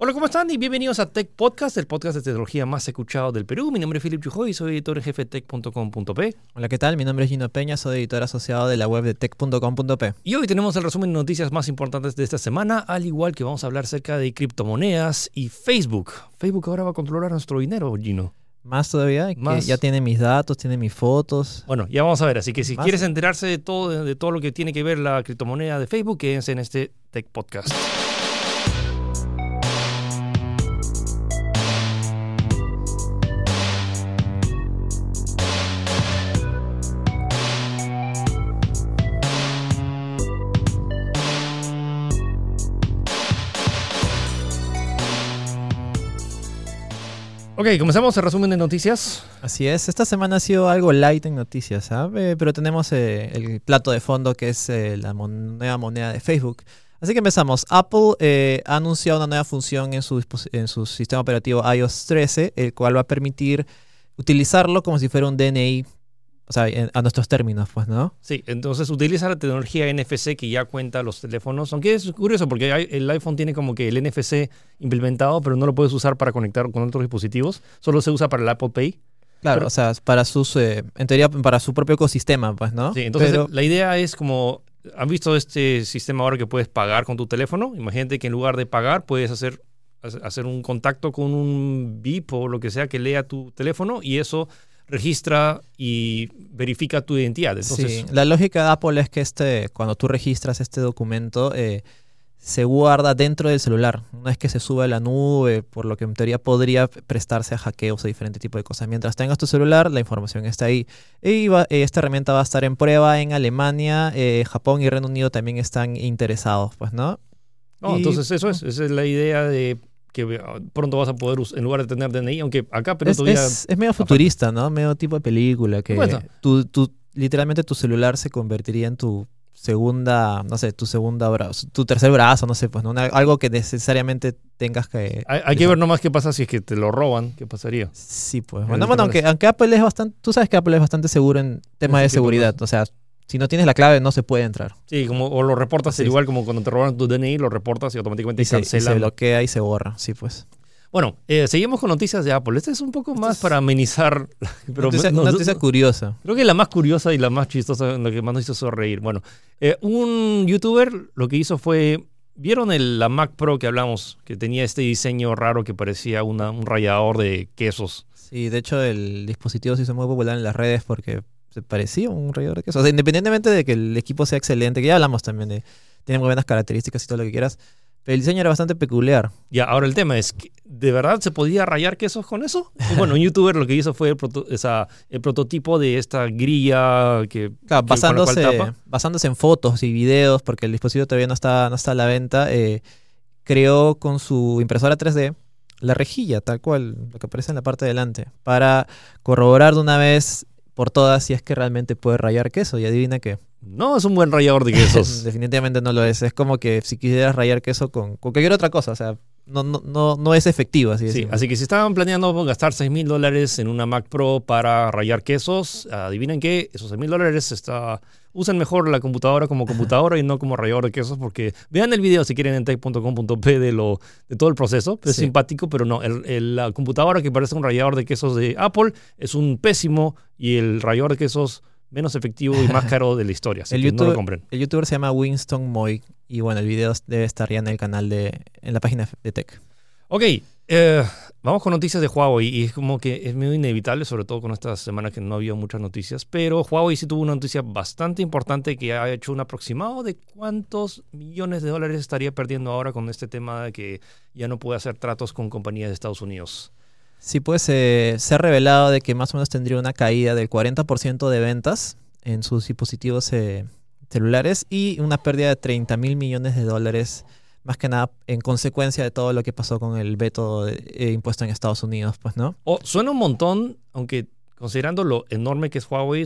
Hola, ¿cómo están? Y bienvenidos a Tech Podcast, el podcast de tecnología más escuchado del Perú. Mi nombre es Philip Chujoy y soy editor en jefe de tech.com.p. Hola, ¿qué tal? Mi nombre es Gino Peña, soy editor asociado de la web de tech.com.p. Y hoy tenemos el resumen de noticias más importantes de esta semana, al igual que vamos a hablar acerca de criptomonedas y Facebook. Facebook ahora va a controlar nuestro dinero, Gino. Más todavía, que ya tiene mis datos, tiene mis fotos. Bueno, ya vamos a ver. Así que si quieres enterarse de todo, de todo lo que tiene que ver la criptomoneda de Facebook, quédense en este Tech Podcast. Ok, comenzamos el resumen de noticias. Así es, esta semana ha sido algo light en noticias, ¿sabes? Pero tenemos eh, el plato de fondo que es eh, la nueva moneda de Facebook. Así que empezamos. Apple eh, ha anunciado una nueva función en su sistema operativo iOS 13, el cual va a permitir utilizarlo como si fuera un DNI o sea, a nuestros términos, pues, ¿no? Sí, entonces utiliza la tecnología NFC que ya cuenta los teléfonos, aunque es curioso porque el iPhone tiene como que el NFC implementado, pero no lo puedes usar para conectar con otros dispositivos, solo se usa para el Apple Pay. Claro, o sea, para sus, eh, en teoría, para su propio ecosistema, pues, ¿no? Sí, entonces la idea es como, ¿han visto este sistema ahora que puedes pagar con tu teléfono? Imagínate que en lugar de pagar puedes hacer, hacer un contacto con un VIP o lo que sea que lea tu teléfono y eso registra y verifica tu identidad. sí, la lógica de Apple es que este, cuando tú registras este documento, eh, se guarda dentro del celular. No es que se sube a la nube, por lo que en teoría podría prestarse a hackeos o diferente tipo de cosas. Mientras tengas tu celular, la información está ahí. Y esta herramienta va a estar en prueba en Alemania, eh, Japón y Reino Unido también están interesados, pues, ¿no? No, entonces eso es, esa es la idea de que ah, pronto vas a poder, en lugar de tener DNI, aunque acá pero es, todavía... Es, medio futurista, ¿no? Medio tipo de película, que tú, literalmente tu celular se convertiría en tu segunda, no sé, tu segunda brazo, tu tercer brazo, no sé, pues ¿no? algo que necesariamente tengas que... Hay, que ver nomás qué pasa si es que te lo roban, qué pasaría. Sí, pues. Bueno, bueno aunque, aunque Apple es bastante, tú sabes que Apple es bastante seguro en temas de seguridad, o sea, si no tienes la clave no se puede entrar. Sí, como, o lo reportas igual como cuando te roban tu DNI, lo reportas y automáticamente se, cancela. se bloquea y se borra, sí pues. Bueno, eh, seguimos con noticias de Apple. Esta es un poco más para amenizar. Pero noticia, una noticia curiosa. Creo que la más curiosa y la más chistosa, la que más nos hizo sonreír. Bueno, eh, un youtuber lo que hizo fue. ¿Vieron el, la Mac Pro que hablamos? Que tenía este diseño raro que parecía una, un rallador de quesos. Sí, de hecho el dispositivo se hizo muy popular en las redes porque se parecía un rallador de quesos. O sea, independientemente de que el equipo sea excelente, que ya hablamos también de. Tiene muy buenas características y todo lo que quieras el diseño era bastante peculiar. Ya, ahora el tema es, ¿de verdad se podía rayar quesos con eso? bueno, un youtuber lo que hizo fue el, prototipo de esta grilla que... Claro, basándose, basándose en fotos y videos, porque el dispositivo todavía no está, no está a la venta, eh, creó con su impresora 3D la rejilla, tal cual, lo que aparece en la parte de delante, para corroborar de una vez por todas si es que realmente puede rayar queso. Y adivina qué. No es un buen rallador de quesos. Definitivamente no lo es. Es como que si quisieras rayar queso con, cualquier otra cosa. O sea, no, no, no, no es efectivo. Así sí, así que si estaban planeando gastar 6 mil dólares en una Mac Pro para rayar quesos, adivinen qué, esos 6 mil dólares está, usen mejor la computadora como computadora y no como rallador de quesos, porque vean el video si quieren en tech.com.p de, lo, de todo el proceso. Es simpático, pero no. la computadora que parece un rallador de quesos de Apple es un pésimo y el rallador de quesos menos efectivo y más caro de la historia. Así el, que no lo compren. el youtuber se llama Winston Moy y bueno, el video debe estar ya en el canal de, en la página de Tech. Ok, eh, vamos con noticias de Huawei y es como que es medio inevitable, sobre todo con estas semanas que no había muchas noticias, pero Huawei sí tuvo una noticia bastante importante que ha hecho un aproximado de cuántos millones de dólares estaría perdiendo ahora con este tema de que ya no puede hacer tratos con compañías de Estados Unidos. Sí, pues eh, se ha revelado de que más o menos tendría una caída del 40% de ventas en sus dispositivos eh, celulares y una pérdida de 30 mil millones de dólares, más que nada en consecuencia de todo lo que pasó con el veto eh, impuesto en Estados Unidos, pues, ¿no? Oh, suena un montón, aunque considerando lo enorme que es Huawei,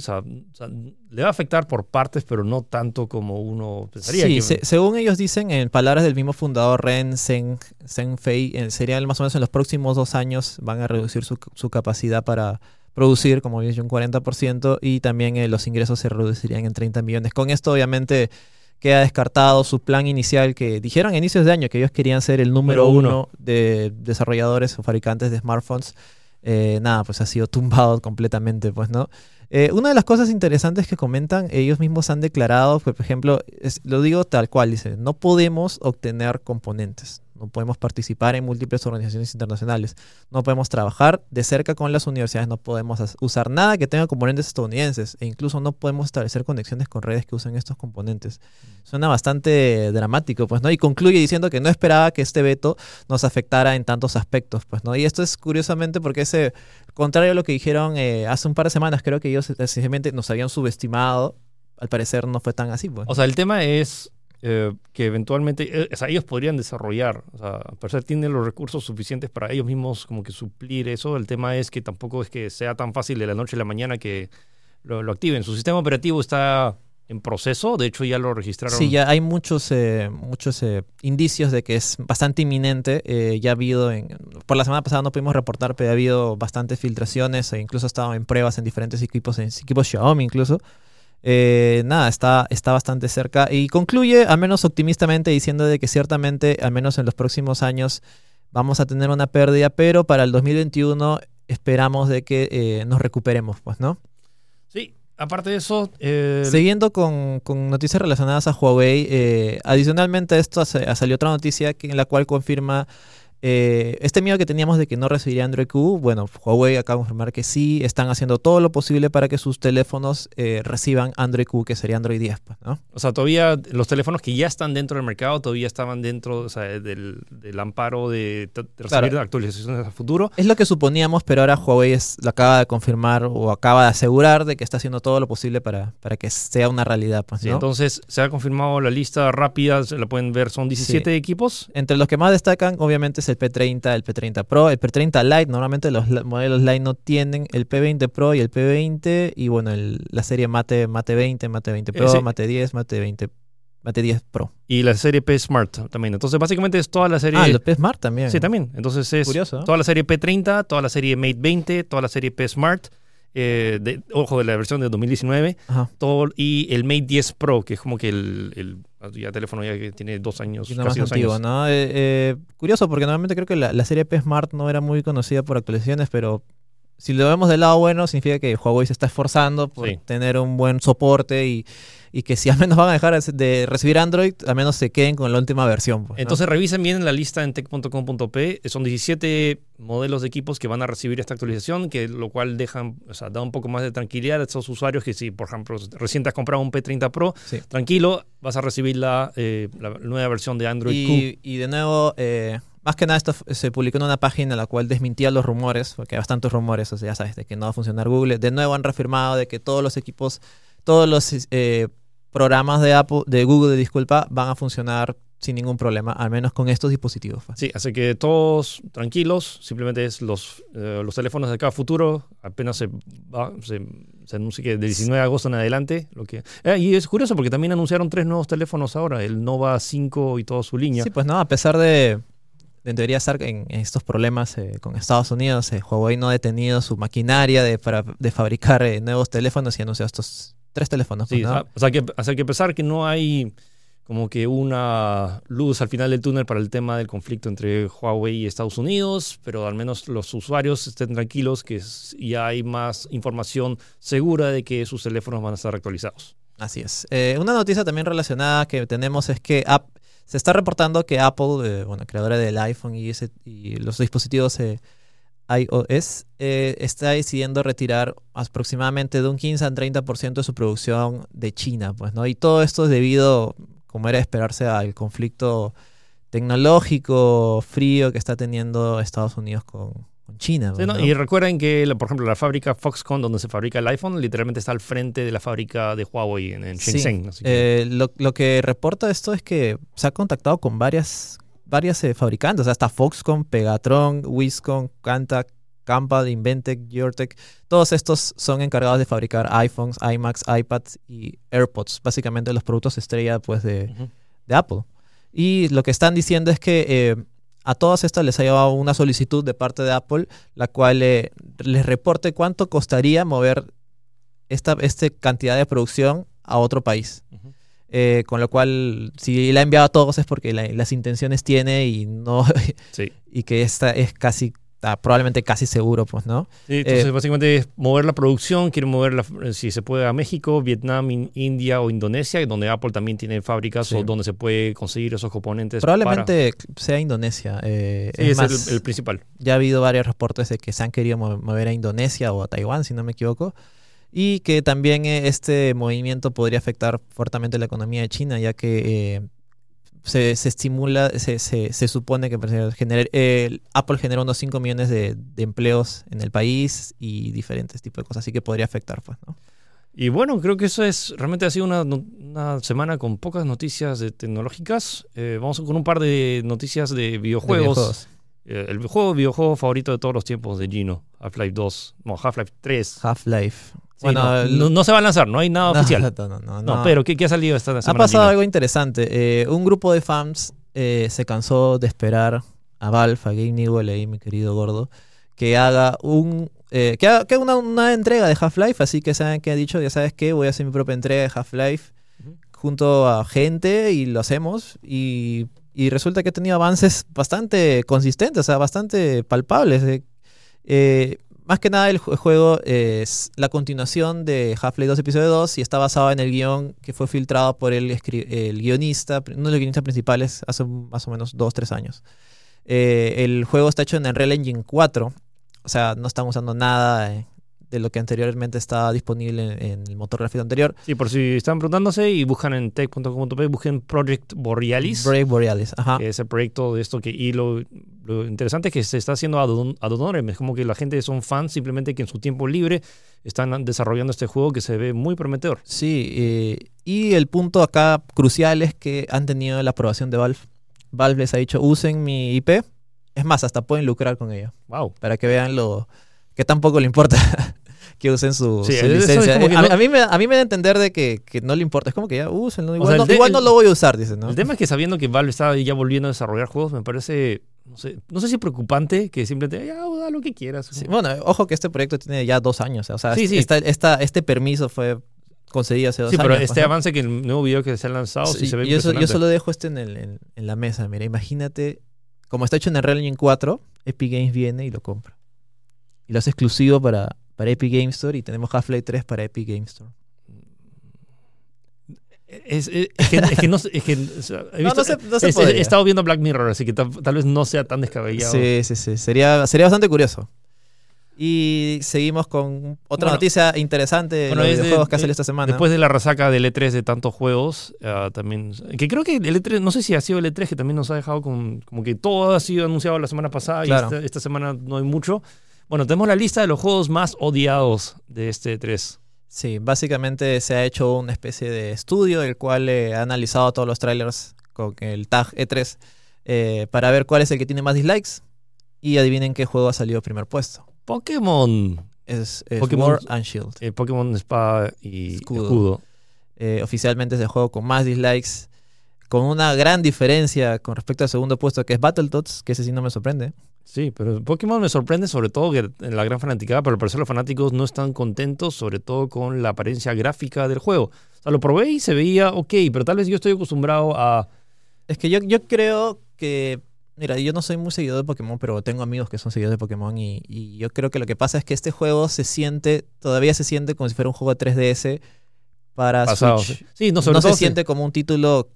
le va a afectar por partes, pero no tanto como uno pensaría. Sí, según ellos dicen, en palabras del mismo fundador Ren Zhengfei, eh, serían más o menos en los próximos dos años van a reducir su, capacidad para producir, como dije, un 40%, y también eh, los ingresos se reducirían en 30 millones. Con esto, obviamente, queda descartado su plan inicial que dijeron a inicios de año que ellos querían ser el número Número uno. uno de desarrolladores o fabricantes de smartphones. Eh, nada, pues ha sido tumbado completamente, pues, ¿no? Eh, una de las cosas interesantes que comentan, ellos mismos han declarado, pues, por ejemplo, lo digo tal cual, dice, no podemos obtener componentes, no podemos participar en múltiples organizaciones internacionales, no podemos trabajar de cerca con las universidades, no podemos usar nada que tenga componentes estadounidenses e incluso no podemos establecer conexiones con redes que usen estos componentes. Suena bastante dramático, pues, ¿no? Y concluye diciendo que no esperaba que este veto nos afectara en tantos aspectos, pues, ¿no? Y esto es curiosamente porque ese, contrario a lo que dijeron eh, hace un par de semanas, creo que ellos eh, sencillamente nos habían subestimado, al parecer no fue tan así, pues. O sea, el tema es eh, que eventualmente, eh, o sea, ellos podrían desarrollar, o sea, a pesar tienen los recursos suficientes para ellos mismos como que suplir eso. El tema es que tampoco es que sea tan fácil de la noche a la mañana que lo, lo activen. Su sistema operativo está en proceso, de hecho ya lo registraron. Sí, ya hay muchos, eh, muchos eh, indicios de que es bastante inminente. Eh, ya ha habido, en, por la semana pasada no pudimos reportar, pero ha habido bastantes filtraciones e incluso ha estado en pruebas en diferentes equipos, en equipos Xiaomi incluso. Eh, nada, está, está bastante cerca y concluye, al menos optimistamente, diciendo de que ciertamente, al menos en los próximos años, vamos a tener una pérdida, pero para el 2021 esperamos de que eh, nos recuperemos, pues, ¿no? Sí, aparte de eso, eh, Siguiendo con, con noticias relacionadas a Huawei, eh, adicionalmente a esto sa- salió otra noticia que, en la cual confirma eh, este miedo que teníamos de que no recibiría Android Q. Bueno, Huawei acaba de confirmar que sí, están haciendo todo lo posible para que sus teléfonos eh, reciban Android Q, que sería Android 10, pues, ¿no? o sea, todavía los teléfonos que ya están dentro del mercado todavía estaban dentro o sea, del, del amparo de, de recibir Claro. actualizaciones a futuro. Es lo que suponíamos, pero ahora Huawei es- lo acaba de confirmar o acaba de asegurar de que está haciendo todo lo posible para, para que sea una realidad, pues. Entonces, se ha confirmado la lista rápida, se la pueden ver, son 17 equipos. Entre los que más destacan, obviamente, es el P30, el P30 Pro, el P30 Lite. Normalmente los la- modelos Lite no tienen el P20 Pro y el P20. Y bueno, el- la serie Mate, Mate 20, Mate 20 Pro, Ese- Mate 10, Mate 20, Mate 10 Pro. Y la serie P Smart también. Entonces, básicamente es toda la serie. Ah, el P Smart también. sí, también. Entonces, es Curioso, ¿no? toda la serie P30, toda la serie Mate 20, toda la serie P Smart. Eh, de- ojo, de la versión de 2019. Ajá. Todo, y el Mate 10 Pro, que es como que el, el ya teléfono ya que tiene dos años, Y uno más casi dos antiguo, años. ¿no? Eh, eh, curioso, porque normalmente creo que la, la serie P Smart no era muy conocida por actualizaciones, pero si lo vemos del lado bueno, significa que Huawei se está esforzando por Sí. tener un buen soporte y, y que si al menos van a dejar de recibir Android, al menos se queden con la última versión. pues, ¿no? Entonces revisen bien la lista en tech.com.p. Son 17 modelos de equipos que van a recibir esta actualización, que lo cual dejan, o sea, da un poco más de tranquilidad a esos usuarios que si, por ejemplo, recién te has comprado un P30 Pro, Sí. tranquilo, vas a recibir la, eh, la nueva versión de Android Q. Y, y de nuevo, eh, más que nada esto se publicó en una página en la cual desmintía los rumores, porque hay bastantes rumores, o sea, ya sabes, de que no va a funcionar Google. De nuevo han reafirmado de que todos los equipos, todos los eh, programas de Apple, de Google, disculpa, van a funcionar sin ningún problema, al menos con estos dispositivos. pues. Sí, así que todos tranquilos, simplemente es los, eh, los teléfonos de cada futuro, apenas se, va, se, se anuncia que del 19 de agosto en adelante. Lo que, Eh, y es curioso porque también anunciaron tres nuevos teléfonos ahora, el Nova 5 y toda su línea. Sí, pues no, a pesar de, de en teoría estar en, estos problemas eh, con Estados Unidos, eh, Huawei no ha detenido su maquinaria de, para, de fabricar eh, nuevos teléfonos y estos tres teléfonos. Sí, pues, ¿no? o sea, que, o sea que a pesar que no hay como que una luz al final del túnel para el tema del conflicto entre Huawei y Estados Unidos, pero al menos los usuarios estén tranquilos que ya hay más información segura de que sus teléfonos van a estar actualizados. Así es. Eh, una noticia también relacionada que tenemos es que App- se está reportando que Apple, eh, bueno, creadora del iPhone y, ese- y los dispositivos eh, iOS, eh, está decidiendo retirar aproximadamente de un 15 al 30% de su producción de China, pues, ¿no? Y todo esto es debido, como era de esperarse, al conflicto tecnológico frío que está teniendo Estados Unidos con, con China. Sí, ¿no? Y recuerden que, por ejemplo, la fábrica Foxconn, donde se fabrica el iPhone, literalmente está al frente de la fábrica de Huawei en, en Sí, Shenzhen. así que- eh, lo, lo que reporta esto es que se ha contactado con varias, varias eh, fabricantes, hasta Foxconn, Pegatron, Wiscon, Canta, Campa, Inventec, Geortec. Todos estos son encargados de fabricar iPhones, iMacs, iPads y AirPods, básicamente los productos estrella pues, de, de Apple. Y lo que están diciendo es que eh, a todas estas les ha llevado una solicitud de parte de Apple, la cual eh, les reporte cuánto costaría mover esta, esta cantidad de producción a otro país. Eh, con lo cual, si la ha enviado a todos es porque la- las intenciones tiene y no Sí. y que esta es casi, ah, probablemente casi seguro, pues, ¿no? Sí, entonces Eh, básicamente es mover la producción, quieren mover la- si se puede a México, Vietnam, in- India o Indonesia, donde Apple también tiene fábricas Sí. o donde se puede conseguir esos componentes. Probablemente sea Indonesia. eh, para- Sí, es es más, el, el principal. ya ha habido varios reportes de que se han querido mo- mover a Indonesia o a Taiwán, si no me equivoco. Y que también eh, este movimiento podría afectar fuertemente la economía de China, ya que eh, se, se estimula, se, se, se supone que gener- eh, Apple genera unos 5 millones de, de empleos en el país y diferentes tipos de cosas, así que podría afectar, pues, ¿no? Y bueno, creo que eso es, realmente ha sido una, una semana con pocas noticias de tecnológicas. Eh, vamos con un par de noticias de De videojuegos. videojuegos. Eh, el juego, videojuego favorito de todos los tiempos de Gino, Half-Life 2, no, Half-Life 3. Half-Life. Sí, no, se va a lanzar, no hay nada oficial. No, no, no, pero ¿qué, qué ha salido esta Ha semana? pasado Gino? algo interesante. Eh, un grupo de fans eh, se cansó de esperar a Valve, a Game Newell, ahí, mi querido gordo, que haga un eh, que haga, que haga una, una entrega de Half-Life. Así que saben que ha dicho, ya sabes qué, voy a hacer mi propia entrega de Half-Life junto a gente y lo hacemos. Y, y resulta que ha tenido avances bastante consistentes, o sea, bastante palpables. eh. Más que nada el ju- juego es la continuación de Half-Life 2 Episodio 2 y está basado en el guion que fue filtrado por el guionista, uno de los guionistas principales hace más o menos 2-3 años. Eh, el juego está hecho en Unreal Engine 4, o sea, no están usando nada eh, de lo que anteriormente estaba disponible en, en el motor gráfico anterior. Sí, por si están preguntándose y buscan en tech.com.p, busquen Project Borealis, Brave Borealis, ajá. que es el proyecto de esto que... Y lo, lo interesante es que se está haciendo ad hon- ad honorem, es como que la gente son fans simplemente que en su tiempo libre están desarrollando este juego que se ve muy prometedor. Sí, eh, y el punto acá crucial es que han tenido la aprobación de Valve. Valve les ha dicho, usen mi IP. Es más, hasta pueden lucrar con ello. Wow. Para que vean lo que tampoco le importa que usen su, Sí, su eso es licencia. que a, mí- no- a mí me, a mí me da a entender de que, que no le importa. Es como que ya úsenlo. Igual, sea, no, el de- igual el- no lo voy a usar, dicen, ¿no? El tema es que sabiendo que Valve está ya volviendo a desarrollar juegos, me parece, no sé, no sé si preocupante que simplemente, ya, da lo que quieras. Sí, bueno, ojo que este proyecto tiene ya dos años. O sea, Sí, sí. esta- esta- este permiso fue concedido hace dos Sí, años. pero pues, este avance que el nuevo video que se ha lanzado sí, Sí, se ve yo, so- yo solo dejo este en, el- en- en la mesa. Mira, imagínate, como está hecho en Unreal Engine 4, Epic Games viene y lo compra. Y lo hace exclusivo para, para Epic Games Store y tenemos Half-Life 3 para Epic Games Store. Es, es- es que, es que no es que, he, visto- no se- no se he estado viendo Black Mirror, así que tal, tal vez no sea tan descabellado. Sí, sí, sí. Sería, sería bastante curioso. Y seguimos con otra Bueno, noticia interesante de bueno, los de- videojuegos que ha salido esta semana. Después de la resaca del E3 de tantos juegos, ah, también. Que creo que el E3, no sé si ha sido el E3 que también nos ha dejado con. Como que todo ha sido anunciado la semana pasada Claro. y esta, esta semana no hay mucho. Bueno, tenemos la lista de los juegos más odiados de este E3. Sí, básicamente se ha hecho una especie de estudio del cual eh, ha analizado todos los trailers con el tag E3 eh, para ver cuál es el que tiene más dislikes y adivinen qué juego ha salido primer puesto. Pokémon. Es, es Pokémon- Sword and Shield. eh, Pokémon Espada y Escudo. Escudo. Oficialmente es el juego con más dislikes, con una gran diferencia con respecto al segundo puesto que es Battletoads, que ese sí no me sorprende. Sí, pero Pokémon me sorprende sobre todo que en la gran fanaticada, pero al parecer los fanáticos no están contentos, sobre todo con la apariencia gráfica del juego. O sea, lo probé y se veía ok, pero tal vez yo estoy acostumbrado a... Es que yo, yo creo que. Mira, yo no soy muy seguidor de Pokémon, pero tengo amigos que son seguidores de Pokémon y, y yo creo que lo que pasa es que este juego se siente, todavía se siente como si fuera un juego de 3DS para Pasado. Switch. Sí, no, sobre No todo se siente como un título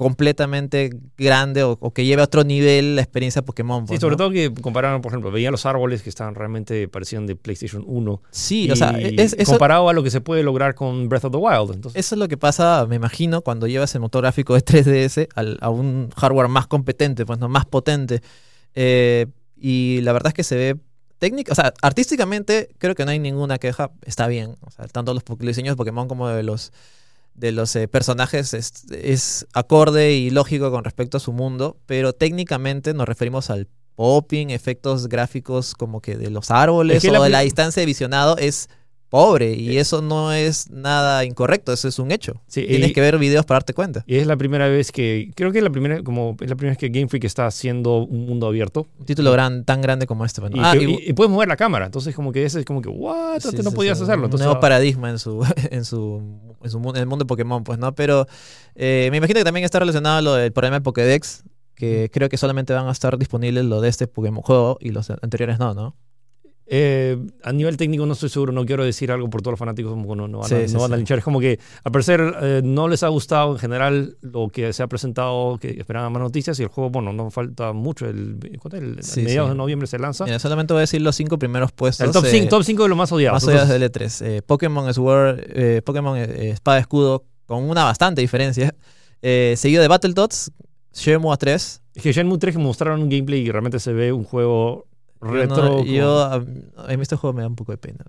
completamente grande o, o que lleve a otro nivel la experiencia Pokémon. Sí, pues, sobre ¿no? todo que compararon, por ejemplo, veía los árboles que estaban realmente parecían de PlayStation 1. Sí, y o sea, es, comparado a lo que se puede lograr con Breath of the Wild. Entonces, eso es lo que pasa, me imagino, cuando llevas el motor gráfico de 3DS al- a un hardware más competente, pues no más potente. Eh, y la verdad es que se ve técnica, o sea, artísticamente creo que no hay ninguna queja, está bien. O sea, tanto los diseños de Pokémon como de los de los eh, personajes es, es acorde y lógico con respecto a su mundo, pero técnicamente nos referimos al popping, efectos gráficos como que de los árboles Es que o la de la distancia de visionado es pobre y eso no es nada incorrecto, eso es un hecho. Sí, Tienes y- que ver videos para darte cuenta. Y es la primera vez que, creo que es la primera, como es la primera vez que Game Freak está haciendo un mundo abierto. Un título gran, tan grande como este. Y, Ah, y- puedes mover la cámara. Entonces, como que ese es como que, what? Sí, Antes no sí, podías hacerlo. Un Entonces, nuevo ah, paradigma en su, en su, en su en el mundo de Pokémon, pues, ¿no? Pero eh, me imagino que también está relacionado a lo del problema de Pokédex, que creo que solamente van a estar disponibles lo de este Pokémon juego y los anteriores no, ¿no? Eh, a nivel técnico no estoy seguro, no quiero decir algo por todos los fanáticos, como que no, no van, Sí, a, sí, no van a sí. linchar. Es como que, al parecer, eh, no les ha gustado en general lo que se ha presentado, que esperaban más noticias y el juego, bueno, no falta mucho. El. El- a mediados de noviembre se lanza. Mira, solamente voy a decir los cinco primeros puestos. el top eh, 5, top 5 de los más odiados. más odiados del E3. Eh, Pokémon Sword, eh, Pokémon eh, Espada Escudo, con una bastante diferencia. Eh, seguido de Battletoads, Shenmue 3. es que Shenmue 3 que mostraron un gameplay y realmente se ve un juego Yo, retro. no- como- yo, a, a mí este juego me da un poco de pena.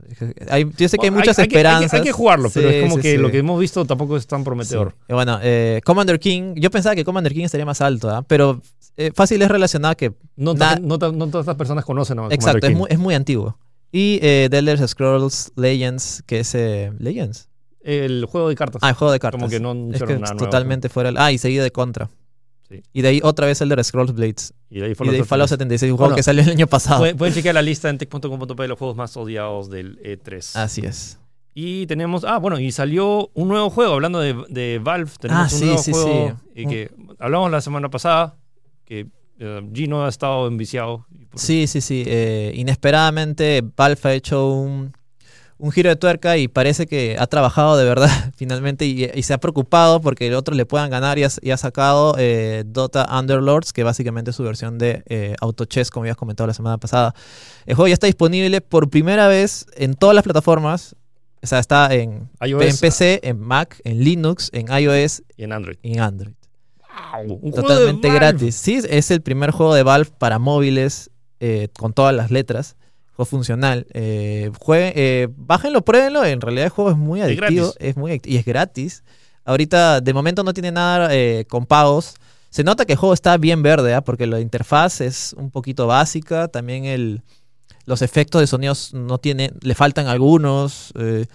Hay- yo sé que hay muchas que- hay que- esperanzas. Hay que, jugarlo, pero Sí, es como sí, que sí. lo que hemos visto tampoco es tan prometedor. Bueno, eh, Commander King, yo pensaba que Commander King estaría más alto, ¿ah? pero eh, fácil es relacionado que... No, Na- no, no todas estas personas conocen a exacto, Commander es King. muy, es muy antiguo. Y eh, The Elder Scrolls Legends, que es... eh, ¿Legends? El juego de cartas. Ah, el juego de cartas. como que no es que nada es nuevo. totalmente fuera... del- Ah, y seguido de Contra. Sí. Y de ahí otra vez Elder Scrolls Blades. Y de ahí Y Fallout de ahí Fallout 76. 76, un juego Bueno, que salió el año pasado. Pueden, pueden chequear la lista en tech.com.p de los juegos más odiados del E3. Así es. Y tenemos, ah, bueno, y salió un nuevo juego, hablando de, de Valve, tenemos Ah, un nuevo sí, juego sí. y que hablamos la semana pasada, que eh, Gino ha estado enviciado. Y Sí, sí, sí. eh, inesperadamente Valve ha hecho un, un giro de tuerca y parece que ha trabajado de verdad finalmente y, y se ha preocupado porque el otro le puedan ganar y ha, y ha sacado eh, Dota Underlords, que básicamente es su versión de eh, Auto Chess, como habías comentado la semana pasada. El juego ya está disponible por primera vez en todas las plataformas. O sea, está en, iOS en PC, en Mac, en Linux, en iOS y en Android. y en Android. Wow, un juego de Totalmente gratis. Sí, es el primer juego de Valve para móviles eh, con todas las letras. Funcional. Eh, jueguen- eh, bájenlo, pruébenlo. En realidad el juego es muy adictivo. Es muy y es gratis. Ahorita, de momento, no tiene nada eh, con pagos. Se nota que el juego está bien verde, ¿ah? porque la interfaz es un poquito básica. También el, los efectos de sonidos no tiene, le faltan algunos. eh,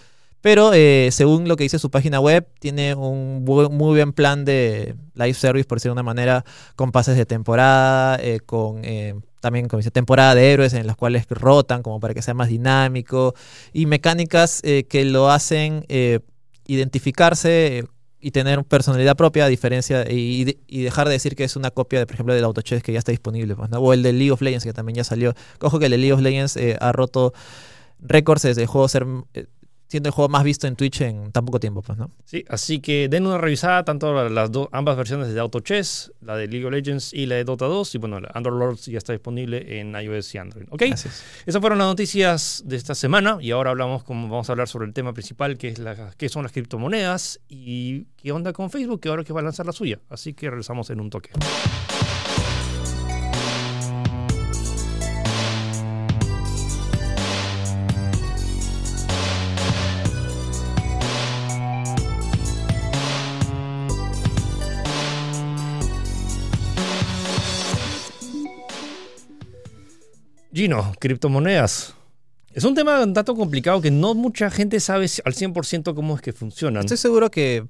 pero eh, según lo que dice su página web, tiene un muy buen plan de live service, por decirlo de una manera, con pases de temporada, eh, con eh, también como dice, temporada de héroes en las cuales rotan como para que sea más dinámico y mecánicas eh, que lo hacen identificarse y tener personalidad propia a diferencia y, y- dejar de decir que es una copia de por ejemplo del Autochess que ya está disponible pues, ¿no? o el de League of Legends que también ya salió cojo que el de League of Legends ha roto récords desde el juego ser siendo el juego más visto en Twitch en tan poco tiempo pues no Sí, así que den una revisada tanto las dos, ambas versiones de Auto Chess, la de League of Legends y la de Dota 2. Y bueno, la Underlords ya está disponible en iOS y Android. ¿Ok? Es. Esas fueron las noticias de esta semana y ahora hablamos como vamos a hablar sobre el tema principal que es la, qué son las criptomonedas y qué onda con Facebook que ahora que va a lanzar la suya. Así que regresamos en un toque. Gino, criptomonedas. Es un tema un tanto complicado que no mucha gente sabe al 100% cómo es que funcionan. Estoy seguro que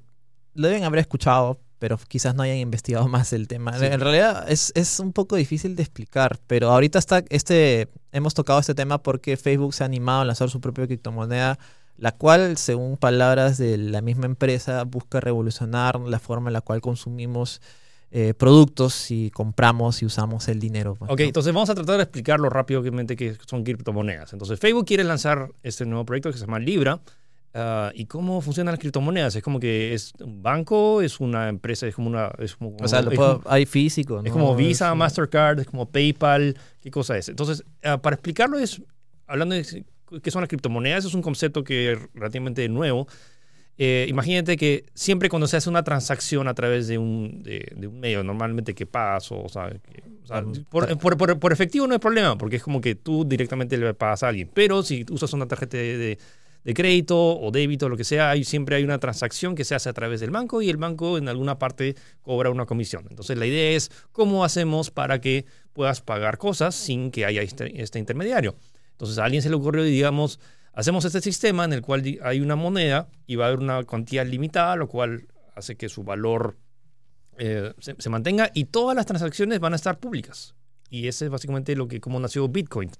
lo deben haber escuchado, pero quizás no hayan investigado más el tema. Sí. En realidad es, es un poco difícil de explicar, pero ahorita está este, hemos tocado este tema porque Facebook se ha animado a lanzar su propia criptomoneda, la cual, según palabras de la misma empresa, busca revolucionar la forma en la cual consumimos eh, productos y compramos y usamos el dinero. pues, Ok, ¿no? entonces vamos a tratar de explicarlo rápidamente qué son criptomonedas. Entonces Facebook quiere lanzar este nuevo proyecto que se llama Libra. ah, ¿Y cómo funcionan las criptomonedas? Es como que es un banco, es una empresa, es como una... Es como, o sea, lo es puedo- como- hay físico. Es ¿no? como Visa, Es- Mastercard, es como PayPal, ¿qué cosa es? Entonces, ah, para explicarlo es, hablando de qué son las criptomonedas, es un concepto que es relativamente nuevo. Eh, imagínate que siempre cuando se hace una transacción a través de un, de, de un medio, normalmente que pagas o, sea, que- o sea, por, por- por- por efectivo no hay problema, porque es como que tú directamente le pagas a alguien. Pero si usas una tarjeta de, de- de crédito o débito, lo que sea, hay, siempre hay una transacción que se hace a través del banco y el banco en alguna parte cobra una comisión. Entonces la idea es cómo hacemos para que puedas pagar cosas sin que haya este, este intermediario. Entonces a alguien se le ocurrió, digamos, hacemos este sistema en el cual hay una moneda y va a haber una cantidad limitada, lo cual hace que su valor eh, se, mantenga y todas las transacciones van a estar públicas. Y ese es básicamente lo que como nació Bitcoin.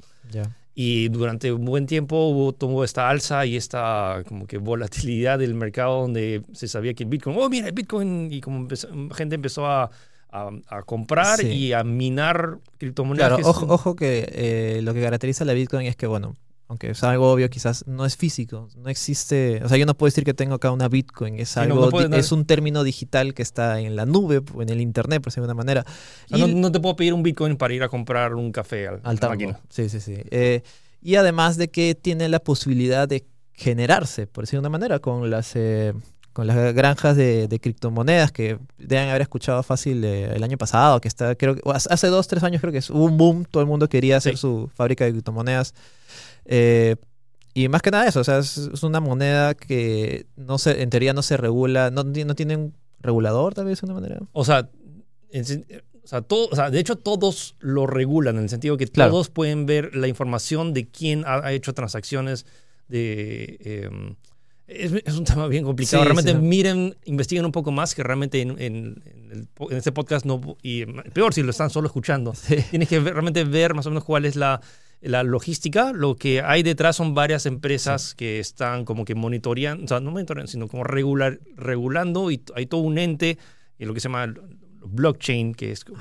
Y durante un buen tiempo hubo tomó esta alza y esta como que volatilidad del mercado donde se sabía que el Bitcoin, oh mira el Bitcoin y como gente empezó a, a, comprar y a minar criptomonedas. Claro, ojo, que eh, lo que caracteriza la Bitcoin es que bueno, aunque es algo obvio, quizás no es físico, no existe, o sea, yo no puedo decir que tengo acá una Bitcoin, es algo, es un término digital que está en la nube, o en el internet, por decir de una manera. no, te puedo pedir un Bitcoin para ir a comprar un café al, al máquina. Sí, sí, sí. Eh, y además de que tiene la posibilidad de generarse, por decir de una manera, con las, eh, con las granjas de, criptomonedas que deben haber escuchado fácil eh, el año pasado, que está, creo que hace dos, tres años creo que hubo un boom, todo el mundo quería hacer su fábrica de criptomonedas. Eh, y más que nada eso, o sea, es, una moneda que no se, en teoría no se regula, no, no tiene un regulador tal vez de una manera. O sea, o sea, todo, o sea, de hecho todos lo regulan en el sentido que todos pueden ver la información de quién ha, hecho transacciones de... Em, es, un tema bien complicado. realmente miren, investiguen un poco más que realmente en, en, en, este podcast no... Y peor si lo están solo escuchando. Tienes que realmente ver más o menos cuál es la la logística, lo que hay detrás son varias empresas que están como que monitoreando, o sea, no monitoreando, sino como regular, regulando y hay todo un ente, en lo que se llama blockchain, que es, que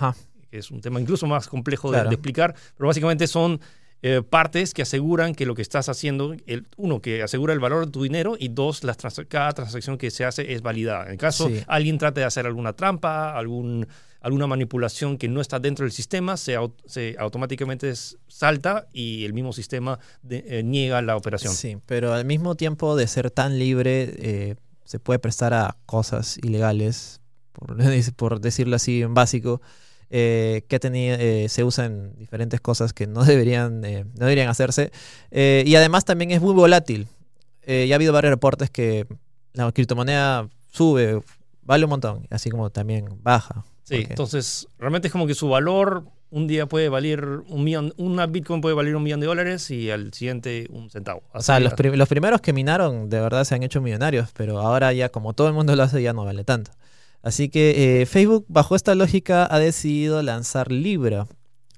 es un tema incluso más complejo de, explicar, pero básicamente son eh, partes que aseguran que lo que estás haciendo, el, uno, que asegura el valor de tu dinero y dos, las cada transacción que se hace es validada. En caso alguien trate de hacer alguna trampa, algún alguna manipulación que no está dentro del sistema, se, se automáticamente salta y el mismo sistema eh, niega la operación. Sí, pero al mismo tiempo de ser tan libre, eh, se puede prestar a cosas ilegales, por, por decirlo así en básico. Eh, que tenía, se usan diferentes cosas que no deberían, no deberían hacerse. y además también es muy volátil. ya ha habido varios reportes que la criptomoneda sube, vale un montón, así como también baja. Sí, entonces realmente es como que su valor un día puede valer un millón, una Bitcoin puede valer un millón de dólares y al siguiente un centavo. o sea, los, primeros que minaron de verdad se han hecho millonarios, pero ahora ya como todo el mundo lo hace ya no vale tanto. Así que eh, Facebook bajo esta lógica ha decidido lanzar Libra.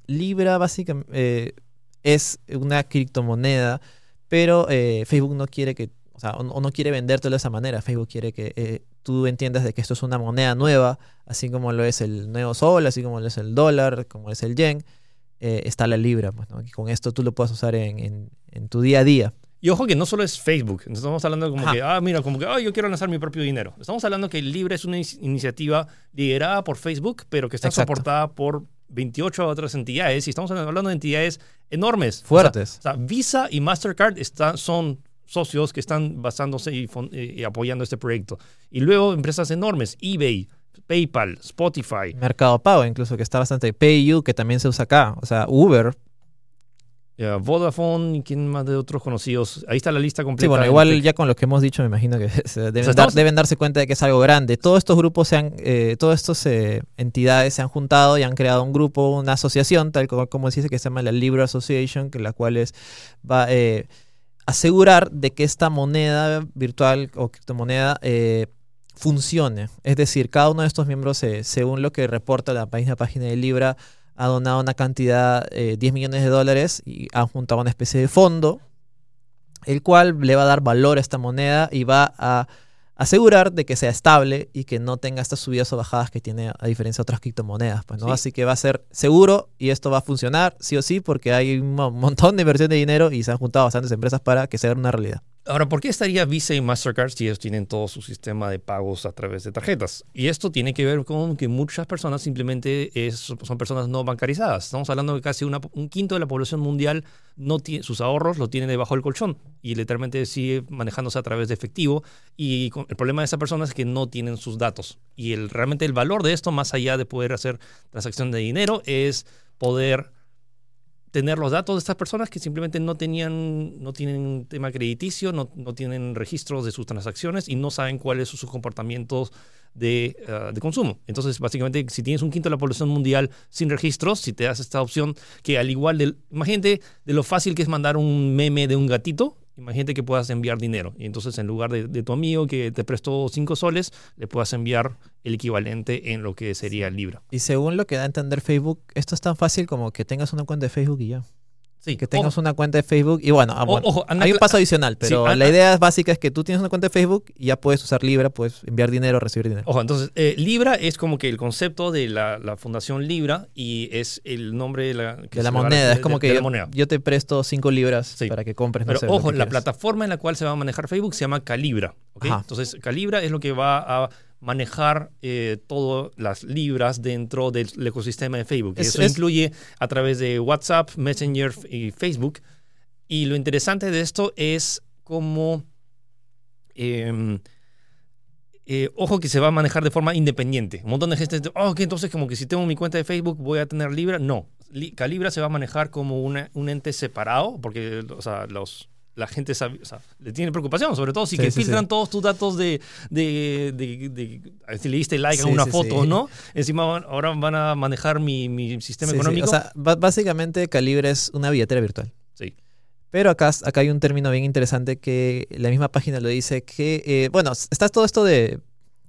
Libra básicamente eh, es una criptomoneda, pero eh, Facebook no quiere que, o sea, o no quiere vendértelo de esa manera. Facebook quiere que tú entiendas de que esto es una moneda nueva, así como lo es el nuevo sol, así como lo es el dólar, como es el yen, eh, está la libra. Pues, Y con esto tú lo puedes usar en, tu día a día. Y ojo que no solo es Facebook, estamos hablando como que, ah, mira, como que, ah, yo quiero lanzar mi propio dinero. Estamos hablando que Libra es una iniciativa liderada por Facebook, pero que está soportada por 28 otras entidades. Y estamos hablando de entidades enormes. Fuertes. O sea, Visa y Mastercard están, son socios que están basándose y, apoyando este proyecto. Y luego empresas enormes, eBay, PayPal, Spotify. Mercado Pago, incluso, que está bastante. PayU, que también se usa acá. O sea, Uber. Vodafone y quién más de otros conocidos. Ahí está la lista completa. Sí, bueno, igual ya con lo que hemos dicho, me imagino que deben, darse cuenta de que es algo grande. Todos estos grupos, se han, eh, todas estas eh, entidades se han juntado y han creado un grupo, una asociación, tal como, como se dice, que se llama la Libra Association, que la cual es, va, eh, asegurar de que esta moneda virtual o criptomoneda eh, funcione. Es decir, cada uno de estos miembros, según lo que reporta la página, página de Libra, ha donado una cantidad, eh, 10 millones de dólares y han juntado una especie de fondo, el cual le va a dar valor a esta moneda y va a asegurar de que sea estable y que no tenga estas subidas o bajadas que tiene a diferencia de otras criptomonedas. Pues, ¿no? Así que va a ser seguro y esto va a funcionar sí o sí porque hay un montón de inversión de dinero y se han juntado bastantes empresas para que sea una realidad. Ahora, ¿por qué estaría Visa y Mastercard si ellos tienen todo su sistema de pagos a través de tarjetas? Y esto tiene que ver con que muchas personas simplemente son personas no bancarizadas. Estamos hablando de casi un quinto de la población mundial no tiene, sus ahorros lo tiene debajo del colchón y literalmente sigue manejándose a través de efectivo. Y el problema de esa persona es que no tienen sus datos. Y el, realmente el valor de esto, más allá de poder hacer transacción de dinero, es poder tener los datos de estas personas que simplemente no tenían, no tienen tema crediticio, no, no tienen registros de sus transacciones y no saben cuáles son sus comportamientos de, eh, de, consumo. Entonces, básicamente, si tienes un quinto de la población mundial sin registros, si te das esta opción, que al igual del, imagínate de lo fácil que es mandar un meme de un gatito imagínate que puedas enviar dinero. Y entonces en lugar de, de tu amigo que te prestó 5 soles, le puedas enviar el equivalente en lo que sería Libra. Y según lo que da a entender Facebook, esto es tan fácil como que tengas una cuenta de Facebook y ya. Sí, Que tengas una cuenta de Facebook y bueno, ah, bueno, ojo, hay un paso adicional, pero Sí, la idea básica es que tú tienes una cuenta de Facebook y ya puedes usar Libra, puedes enviar dinero, recibir dinero. Ojo, entonces, eh, Libra es como que el concepto de la, la fundación Libra y es el nombre de la, que de la moneda, es de- como de que la yo, moneda. yo te presto 5 libras Sí. para que compres, no Pero sé, ojo, la quieras. plataforma en la cual se va a manejar Facebook se llama Calibra. Entonces, Calibra es lo que va a manejar eh, todas las libras dentro del ecosistema de Facebook. Y Es- eso es- incluye a través de WhatsApp, Messenger y Facebook. Y lo interesante de esto es cómo... em, eh, ojo que se va a manejar de forma independiente. Un montón de gente dice, oh, ok, entonces como que si tengo mi cuenta de Facebook voy a tener Libra. No, Li- Calibra se va a manejar como una- un ente separado porque o sea, los, la gente sabe- o sea, le tiene preocupación, sobre todo si Sí, que sí, filtran sí. todos tus datos de, de, de- de- a ver si le diste like a una foto o no. Encima van- ahora van a manejar mi, mi sistema económico. O sea, básicamente Calibre es una billetera virtual. sí. Pero acá, acá hay un término bien interesante que la misma página lo dice, que, eh, bueno, está todo esto de,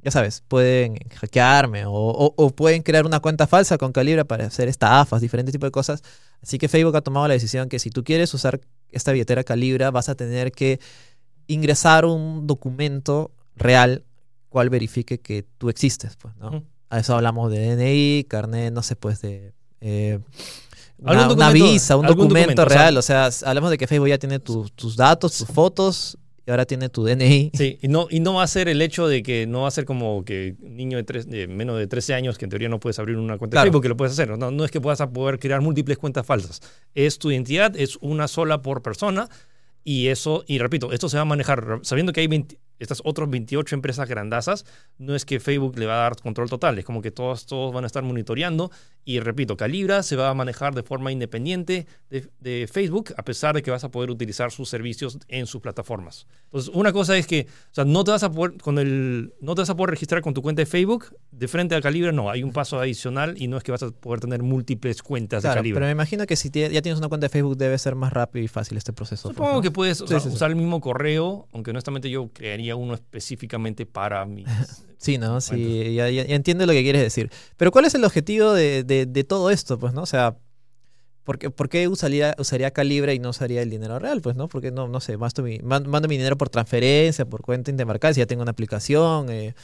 ya sabes, pueden hackearme o, o- o pueden crear una cuenta falsa con Calibra para hacer estafas, diferentes tipos de cosas. Así que Facebook ha tomado la decisión que si tú quieres usar esta billetera Calibra, vas a tener que ingresar un documento real cual verifique que tú existes, pues, ¿no? A eso hablamos de DNI, carnet, no sé, pues de... eh, una, una visa, un documento, documento, real. O sea, hablamos de que Facebook ya tiene tu- tus datos, tus fotos, ahora tiene tu DNI. Sí, y no, y no va a ser el hecho de que no va a ser como que un niño de, tres- de menos de 13 años que en teoría no puedes abrir una cuenta Claro. de Facebook, que lo puedes hacer. No, no es que puedas poder crear múltiples cuentas falsas. Es tu identidad, es una sola por persona. Y eso, y repito, esto se va a manejar sabiendo que hay 20 estas otras 28 empresas grandazas. No es que Facebook le va a dar control total, es como que todos, todos van a estar monitoreando. Y repito, Calibra se va a manejar de forma independiente de, de Facebook, a pesar de que vas a poder utilizar sus servicios en sus plataformas. Entonces, una cosa es que, o sea, no te vas a poder, con el, no te vas a poder registrar con tu cuenta de Facebook de frente a Calibra, no, hay un paso adicional y no es que vas a poder tener múltiples cuentas de Calibra. pero me imagino que si ya tienes una cuenta de Facebook debe ser más rápido y fácil este proceso. Supongo ¿no? que puedes o Sí, sea, sí, sí. usar el mismo correo, aunque honestamente yo crearía uno específicamente para mis... Sí, ¿no? Sí, ya, ya- entiendo lo que quieres decir. Pero ¿cuál es el objetivo de, de- de todo esto? Pues, ¿no? O sea, ¿por qué, por qué usaría, usaría Calibre y no usaría el dinero real? Pues, ¿no? Porque no, no sé, mando mi, man- mando mi dinero por transferencia, por cuenta intermarcal, si ya tengo una aplicación. eh.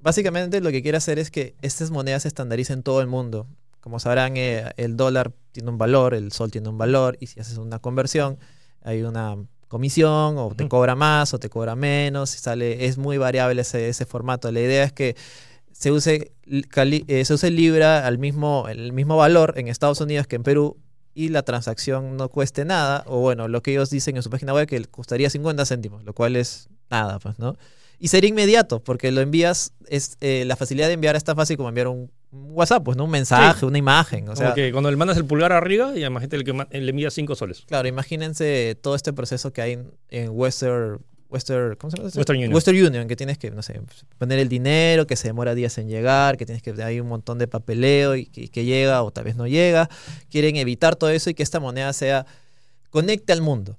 Básicamente lo que quiere hacer es que estas monedas se estandaricen en todo el mundo. Como sabrán, eh, el dólar tiene un valor, el sol tiene un valor, y si haces una conversión, hay una comisión, o te cobra más, o te cobra menos, sale, es muy variable ese, ese formato. La idea es que se use, eh, se use Libra al mismo, el mismo valor en Estados Unidos que en Perú, y la transacción no cueste nada, o bueno, lo que ellos dicen en su página web, que costaría 50 céntimos, lo cual es nada, pues, ¿no? Y sería inmediato, porque lo envías, es eh, la facilidad de enviar es tan fácil como enviar un WhatsApp, pues, ¿no? Un mensaje, una imagen. O Como sea, que cuando le mandas el pulgar arriba, y además le, que le envía 5 soles. claro, imagínense todo este proceso que hay en, en Western, Western, ¿cómo se llama? Western Union. Western Union, que tienes que, no sé, poner el dinero, que se demora días en llegar, que tienes que, hay un montón de papeleo y que, que llega o tal vez no llega. Quieren evitar todo eso y que esta moneda sea, conecte al mundo.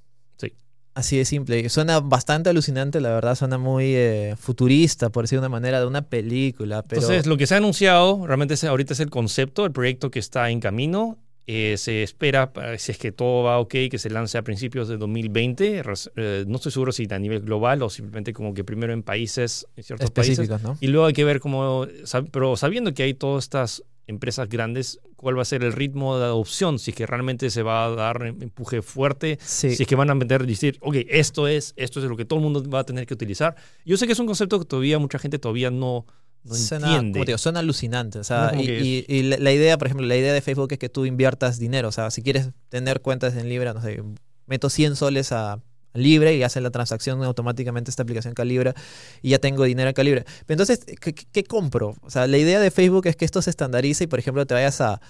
Sí. Así de simple. Suena bastante alucinante, la verdad, suena muy eh, futurista, por decir de una manera, de una película. Pero Entonces, lo que se ha anunciado realmente es- ahorita es el concepto, el proyecto que está en camino. Eh, se espera, si es que todo va ok, que se lance a principios de 2020. Res- eh, no estoy seguro si a nivel global o simplemente como que primero en países, en ciertos países. específicos, ¿no? Y luego hay que ver cómo, sab- pero sabiendo que hay todas estas empresas grandes, cuál va a ser el ritmo de adopción, si es que realmente se va a dar empuje fuerte, Sí. si es que van a meter, decir, ok, esto es, esto es lo que todo el mundo va a tener que utilizar. Yo sé que es un concepto que todavía mucha gente todavía no, no Suena, entiende. como te digo, suena alucinante. O sea, y, que y- y la, idea, por ejemplo, la idea de Facebook es que tú inviertas dinero. O sea, si quieres tener cuentas en Libra, no sé, meto 100 soles a, Libre y hace la transacción automáticamente esta aplicación Calibra y ya tengo dinero en Calibra. Pero entonces, ¿qué, compro? O sea, la idea de Facebook es que esto se estandarice y, por ejemplo, te vayas a,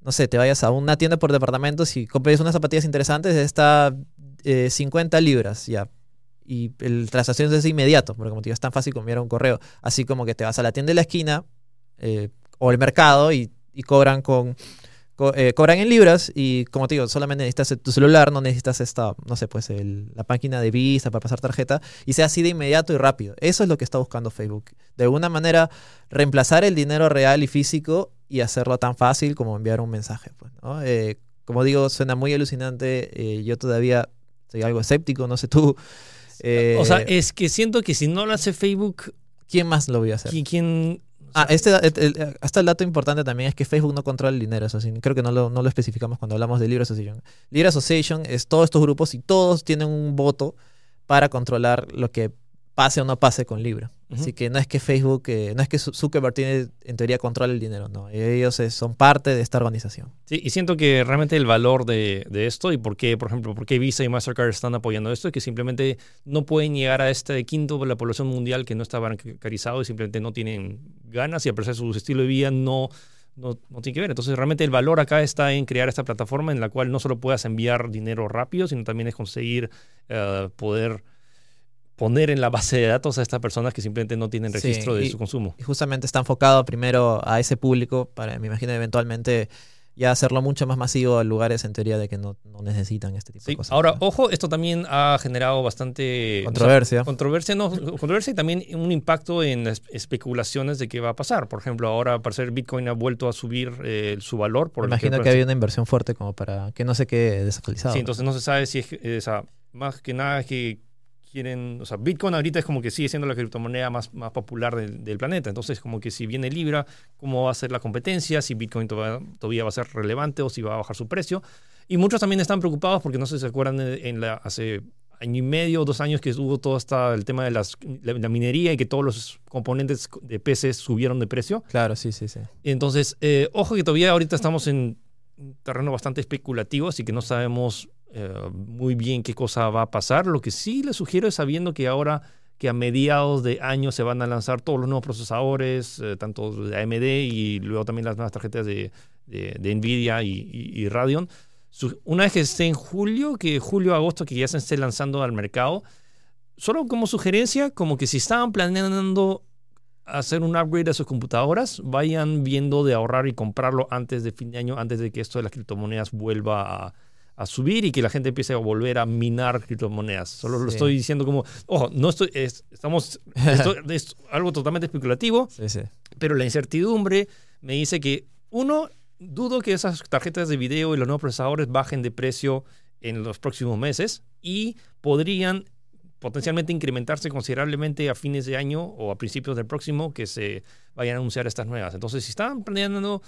no sé, te vayas a una tienda por departamentos y compres unas zapatillas interesantes, está eh, 50 libras ya. Y el transacción es inmediato, porque como te digo, es tan fácil como enviar un correo. Así como que te vas a la tienda de la esquina eh, o el mercado y, cobran con, co- eh, cobran en libras y como te digo, solamente necesitas tu celular, no necesitas esta, no sé, pues el- la máquina de vista para pasar tarjeta y sea así de inmediato y rápido. Eso es lo que está buscando Facebook. De alguna manera, reemplazar el dinero real y físico y hacerlo tan fácil como enviar un mensaje. Pues. Eh, como digo, suena muy alucinante. yo todavía soy algo escéptico, no sé tú. Eh, o sea, es que siento que si no lo hace Facebook, ¿quién más lo voy a hacer? ¿quién? quién- Ah, este, el- hasta el dato importante también es que Facebook no controla el dinero, eso sí, creo que no lo, no lo especificamos cuando hablamos de Libre Association. Libre Association es todos estos grupos y todos tienen un voto para controlar lo que pase o no pase con Libra. Así que no es que Facebook, eh, no es que Zu- Zuckerberg tiene, en teoría controla el dinero, no, ellos eh, son parte de esta organización. Sí, y siento que realmente el valor de, de esto y por qué, por ejemplo, por qué Visa y Mastercard están apoyando esto es que simplemente no pueden llegar a este quinto de la población mundial que no está bancarizado y simplemente no tienen ganas y a pesar de su estilo de vida no, no, no tiene que ver. Entonces realmente el valor acá está en crear esta plataforma en la cual no solo puedas enviar dinero rápido, sino también es conseguir eh, poder poner en la base de datos a estas personas que simplemente no tienen Sí, registro de y- su consumo. Y justamente está enfocado primero a ese público, para, me imagino, eventualmente ya hacerlo mucho más masivo a lugares en teoría de que no, no necesitan este tipo Sí, de cosas. Ahora, ojo, esto también ha generado bastante o sea, controversia. Controversia, no, controversia y también un impacto en especulaciones de qué va a pasar. Por ejemplo, ahora al parecer Bitcoin ha vuelto a subir eh, su valor. Por imagino que había una inversión fuerte como para que no se quede desactualizado. Sí, entonces no se sabe si es, eh, o sea, más que nada que quieren, o sea, Bitcoin ahorita es como que sigue siendo la criptomoneda más, más popular del, del planeta. Entonces, como que si viene Libra, ¿cómo va a ser la competencia? Si Bitcoin todavía, todavía va a ser relevante o si va a bajar su precio. Y muchos también están preocupados porque no sé si se acuerdan en la, hace año y medio o dos años que hubo todo esta, el tema de las, la, la minería y que todos los componentes de peces subieron de precio. Claro, sí, sí, sí. Entonces, eh, ojo que todavía ahorita estamos en un terreno bastante especulativo, así que no sabemos eh, muy bien qué cosa va a pasar. Lo que sí les sugiero es sabiendo que ahora que a mediados de año se van a lanzar todos los nuevos procesadores, eh, tanto de AMD y luego también las nuevas tarjetas de, de- Nvidia y, y- Radeon. Una vez que esté en julio, que julio, agosto, que ya se esté lanzando al mercado, solo como sugerencia, como que si estaban planeando hacer un upgrade a sus computadoras, vayan viendo de ahorrar y comprarlo antes de fin de año, antes de que esto de las criptomonedas vuelva a, a subir y que la gente empiece a volver a minar criptomonedas. Solo lo Sí. estoy diciendo como, ojo, no estoy, es- estamos, esto es algo totalmente especulativo, Sí, sí. pero la incertidumbre me dice que, uno, dudo que esas tarjetas de video y los nuevos procesadores bajen de precio en los próximos meses y podrían potencialmente incrementarse considerablemente a fines de año o a principios del próximo que se vayan a anunciar estas nuevas. Entonces, si están planeando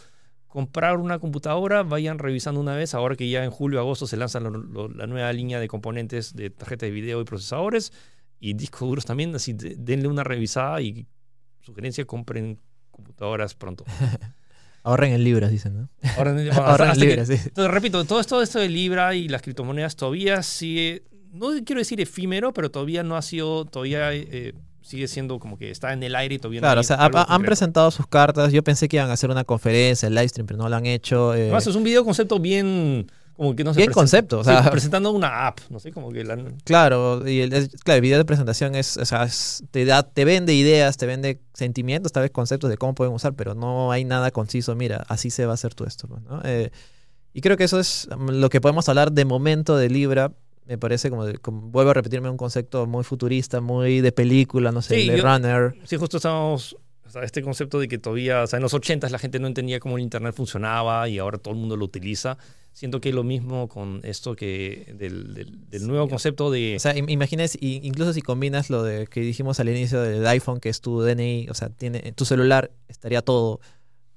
comprar una computadora, vayan revisando una vez, ahora que ya en julio, agosto se lanza lo- lo- la nueva línea de componentes de tarjeta de video y procesadores y discos duros también, así de- denle una revisada y sugerencia, compren computadoras pronto. Ahorren en libras, dicen, ¿no? Ahorren en libras, sí. entonces, repito, todo esto, esto de Libra y las criptomonedas todavía sigue, no quiero decir efímero, pero todavía no ha sido, todavía eh, sigue siendo como que está en el aire y todavía no Claro, hay o sea, ha- han concreto. presentado sus cartas. Yo pensé que iban a hacer una conferencia, el live stream, pero no lo han hecho. eh, Además, es un video concepto bien, como que no sé. Bien presenta- concepto, o sí, sea- presentando una app, no sé, como que la... Claro, y el, claro, el video de presentación es, o sea, es- te da, te vende ideas, te vende sentimientos, tal vez conceptos de cómo pueden usar, pero no hay nada conciso. Mira, así se va a hacer tú esto, pues, ¿no? Eh, y creo que eso es mm, lo que podemos hablar de momento de Libra. Me parece como, como- vuelvo a repetirme un concepto muy futurista, muy de película, no sé, Sí, de yo- runner. Sí, justo o sea, este concepto de que todavía, o sea, en los 80 la gente no entendía cómo el Internet funcionaba y ahora todo el mundo lo utiliza. Siento que es lo mismo con esto que del, del- del nuevo Sí. concepto de... O sea, im- imagines, incluso si combinas lo de que dijimos al inicio del iPhone, que es tu DNI, o sea, tiene, en tu celular estaría todo,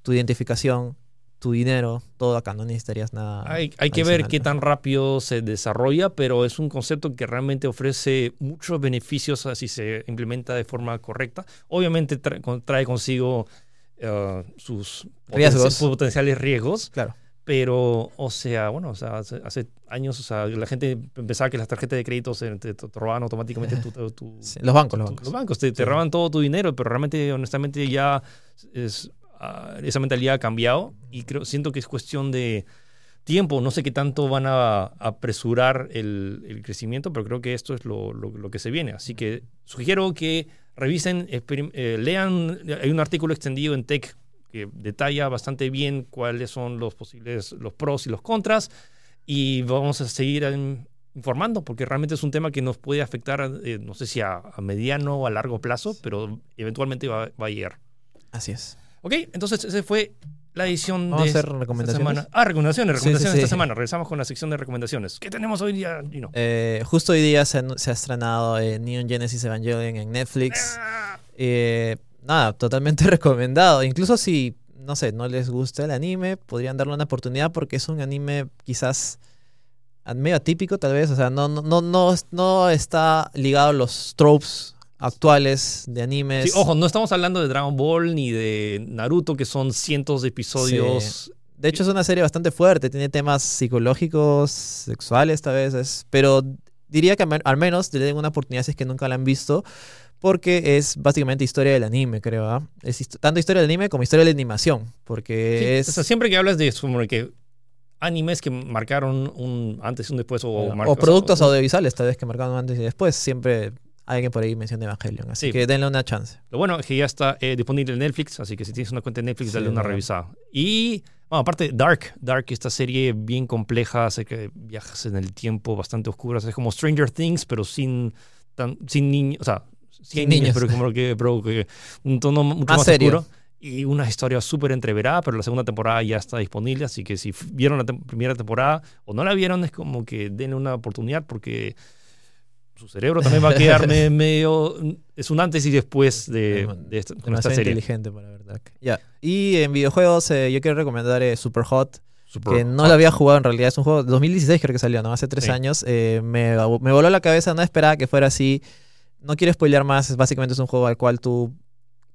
tu identificación, tu dinero, todo acá, no necesitarías nada. Hay, hay que ver qué tan rápido se desarrolla, pero es un concepto que realmente ofrece muchos beneficios si se implementa de forma correcta. Obviamente tra- con- trae consigo eh, sus Riesgos. potenciales riesgos, Claro. pero, o sea, bueno, o sea, hace, hace años, o sea, la gente pensaba que las tarjetas de crédito se, te, te robaban automáticamente tu, tu- tu- Sí, los bancos, los bancos. los bancos, te, te Sí. roban todo tu dinero, pero realmente, honestamente, ya es, ah, esa mentalidad ha cambiado y creo, siento que es cuestión de tiempo. No sé qué tanto van a apresurar el, el crecimiento, pero creo que esto es lo, lo- lo que se viene. Así que sugiero que revisen, eh, lean, hay un artículo extendido en Tech que detalla bastante bien cuáles son los posibles, los pros y los contras. Y vamos a seguir en- informando, porque realmente es un tema que nos puede afectar, eh, no sé si a, a mediano o a largo plazo, pero eventualmente va, va a llegar. Así es. Ok, entonces esa fue la edición Vamos de a hacer esta recomendaciones. semana. Ah, recomendaciones, Sí, sí, recomendaciones esta semana. Regresamos con la sección de recomendaciones. ¿Qué tenemos hoy día, Gino? Eh, justo hoy día se, ha estrenado eh, Neon Genesis Evangelion en Netflix. Ah, Eh, nada, totalmente recomendado. Incluso si, no sé, no les gusta el anime, podrían darle una oportunidad porque es un anime quizás medio atípico tal vez. O sea, no, no, no, no está ligado a los tropes actuales de animes. Sí, ojo, no estamos hablando de Dragon Ball ni de Naruto, que son cientos de episodios. De hecho, es una serie bastante fuerte. Tiene temas psicológicos, sexuales, tal vez. es- pero diría que al men- al menos le den una oportunidad si es que nunca la han visto. Porque es básicamente historia del anime, creo. ¿ah? Es hist- tanto historia del anime como historia de la animación. Sí, Porque es. o sea, siempre que hablas de eso, como que animes que marcaron un antes y un después o, o, o sea, productos audiovisuales, tal vez que marcaron antes y después. Siempre alguien por ahí menciona Evangelion. Así Sí. que denle una chance. Lo bueno es que ya está eh, disponible en Netflix, así que si tienes una cuenta de Netflix, Sí, dale una revisada. Y, bueno, aparte, Dark. Dark, esta serie bien compleja, acerca de viajes en el tiempo bastante oscuras. Es como Stranger Things, pero sin, sin, sin niños, o sea, sin, Sin niños, niños. pero como que, pero que un tono mucho Más más, serio. oscuro. Y una historia súper entreverada, pero la segunda temporada ya está disponible, así que si vieron la tem- primera temporada o no la vieron, es como que denle una oportunidad porque su cerebro también va a quedar me- medio... Es un antes y después de, de esta, con esta serie. inteligente para verdad. Ya. Y en videojuegos, eh, yo quiero recomendar eh, Super Hot. Super que no hot. lo había jugado en realidad. Es un juego de 2016 creo que salió, ¿no? Hace tres Sí. años. Eh, me, me voló la cabeza, no esperaba que fuera así. No quiero spoilear más, básicamente es un juego al cual tú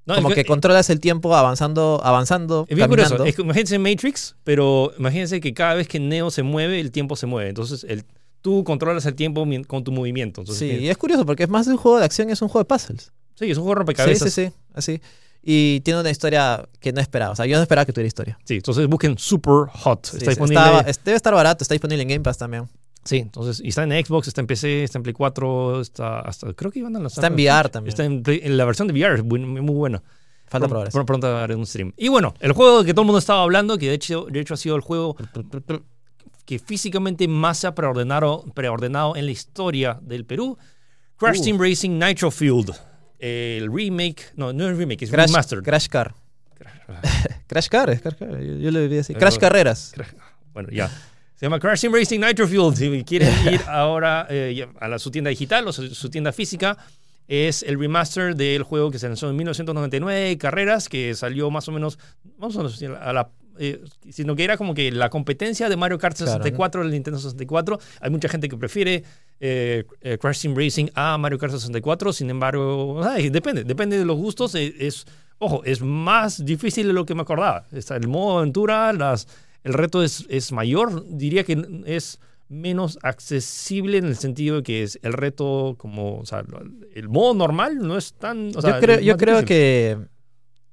No, como es que controlas el tiempo avanzando, avanzando, Es bien curioso. Es imagínense Matrix, pero imagínense que cada vez que Neo se mueve, el tiempo se mueve. Entonces, el, tú controlas el tiempo con tu movimiento. Entonces, sí, y es curioso porque es más de un juego de acción, es un juego de puzzles. sí, es un juego de Sí, rompecabezas. sí, sí, así. Y tiene una historia que no esperaba. O sea, yo no esperaba que tuviera historia. Sí, entonces busquen Super Hot. Sí, está sí, disponible. estaba- debe estar barato, está disponible en Game Pass también. Sí, entonces, y está en Xbox, está en PC, está en Play 4, está hasta, creo que iban a lanzar. Está en VR también. Está en, Play- en la versión de VR, es muy, muy buena. Falta probar Pronto haré un stream. Y bueno, el juego que todo el mundo estaba hablando, que de hecho, de hecho ha sido el juego que físicamente más se ha preordenado, preordenado en la historia del Perú, Crash Uh. Team Racing Nitro Field. El remake, no, no es remake, es Crash, remastered. Crash Car. Crash Car, es Crash Car. Yo, yo le diría así. Pero- Crash Carreras. Bueno, ya. Se llama Crash Team Racing Nitro Field. Si quieren ir ahora eh, a la- su tienda digital o su, su tienda física, es el remaster del juego que se lanzó en 1999, Carreras, que salió más o menos, vamos a a la... eh, sino que era como que la competencia de Mario Kart Claro, 64 del Nintendo 64. Hay mucha gente que prefiere eh, eh, Crash Team Racing a Mario Kart 64. Sin embargo, ay, depende, depende de los gustos. eh, Es, ojo, es más difícil de lo que me acordaba. Está el modo aventura, las, el reto es, es mayor. Diría que es menos accesible en el sentido de que es el reto como, o sea, el modo normal no es tan... o sea, yo creo, yo creo que.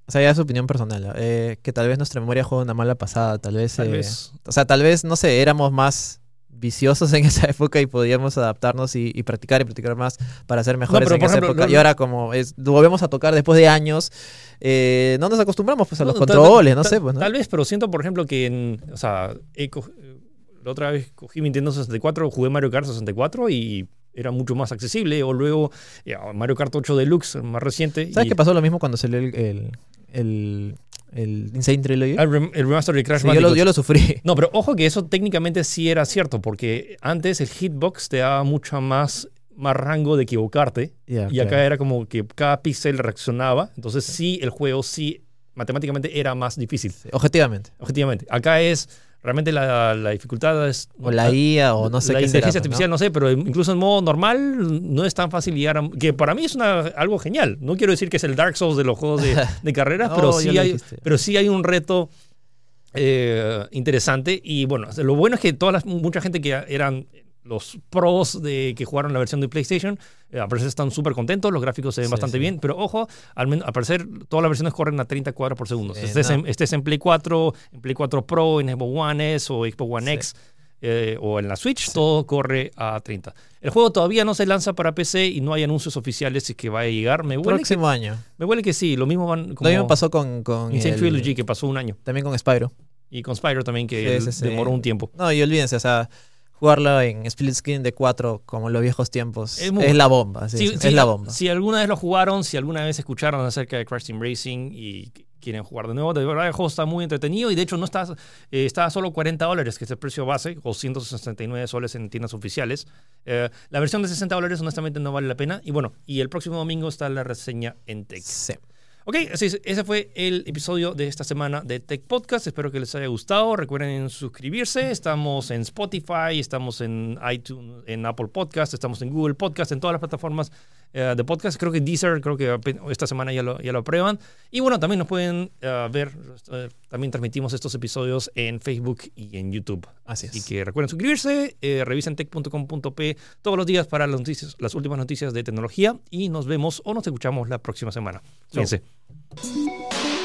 O sea, ya es su opinión personal. eh, que tal vez nuestra memoria juega una mala pasada. Tal vez. Tal eh, vez. O sea, tal vez, no sé, éramos más viciosos en esa época y podíamos adaptarnos y, y practicar y practicar más para ser mejores en esa ejemplo, época. no- y ahora como es, lo volvemos a tocar después de años, eh, no nos acostumbramos pues a los tal- controles, no tal- sé. Pues, ¿no? Tal vez, pero siento, por ejemplo, que en, o sea, la otra vez cogí mi Nintendo 64, jugué Mario Kart 64 y era mucho más accesible. O luego Mario Kart 8 Deluxe, más reciente. ¿Sabes y- qué pasó lo mismo cuando salió el, el, el, el Insane Trilogy? El, rem- el remaster de Crash Sí, yo, lo, Bandicoot. yo lo sufrí. No, pero ojo que eso técnicamente sí era cierto, porque antes el hitbox te daba mucho más, más rango de equivocarte. Y acá claro. era como que cada píxel reaccionaba. Entonces sí, el juego sí, matemáticamente era más difícil, Sí, objetivamente. objetivamente. Acá es, realmente la, la dificultad es... O la IA o no sé la qué inteligencia pues, artificial, ¿no? sé, pero incluso en modo normal no es tan fácil llegar a... Que para mí es una, algo genial. No quiero decir que es el Dark Souls de los juegos de, de carreras, No, pero, sí hay, pero sí hay un reto eh, interesante. Y bueno, lo bueno es que toda la- mucha gente que eran los pros de que jugaron la versión de PlayStation, eh, al parecer están súper contentos, los gráficos se ven Sí, bastante sí. bien, pero ojo, al, men- al parecer todas las versiones corren a 30 cuadros por segundo. Sí, estés, no. en, estés en Play 4, en Play 4 Pro, en Xbox One S o Xbox One Sí. X, eh, o en la Switch, todo corre a 30. El juego todavía no se lanza para PC y no hay anuncios oficiales si que va a llegar. Me huele, que, Próximo año. me huele que sí, lo mismo van como Lo mismo pasó con, con Insane el- Trilogy, que pasó un año. también con Spyro. Y con Spyro también, que demoró un tiempo. No, y olvídense, o sea, jugarlo en split screen de 4 como en los viejos tiempos Es la bomba. sí, Si- es la bomba. Si alguna vez lo jugaron, si alguna vez escucharon acerca de Crash Team Racing y qu- quieren jugar de nuevo, de verdad el juego está muy entretenido y de hecho no está, eh, está a solo 40 dólares, que es el precio base, o 169 soles en tiendas oficiales. Eh, la versión de 60 dólares honestamente no vale la pena. Y bueno, y el próximo domingo está la reseña en Tech. Sí. Ok, así es, ese fue el episodio de esta semana de Tech Podcast. Espero que les haya gustado. Recuerden suscribirse. Estamos en Spotify, estamos en iTunes, en Apple Podcast, estamos en Google Podcast, en todas las plataformas eh, de podcast. Creo que Deezer, creo que esta semana ya lo, ya lo aprueban. Y bueno, también nos pueden eh, ver, eh, también transmitimos estos episodios en Facebook y en YouTube. Así es. Así que recuerden suscribirse, eh, revisen tech.com.p todos los días para las, noticias, las últimas noticias de tecnología y nos vemos o nos escuchamos la próxima semana. Chau. Cuídense.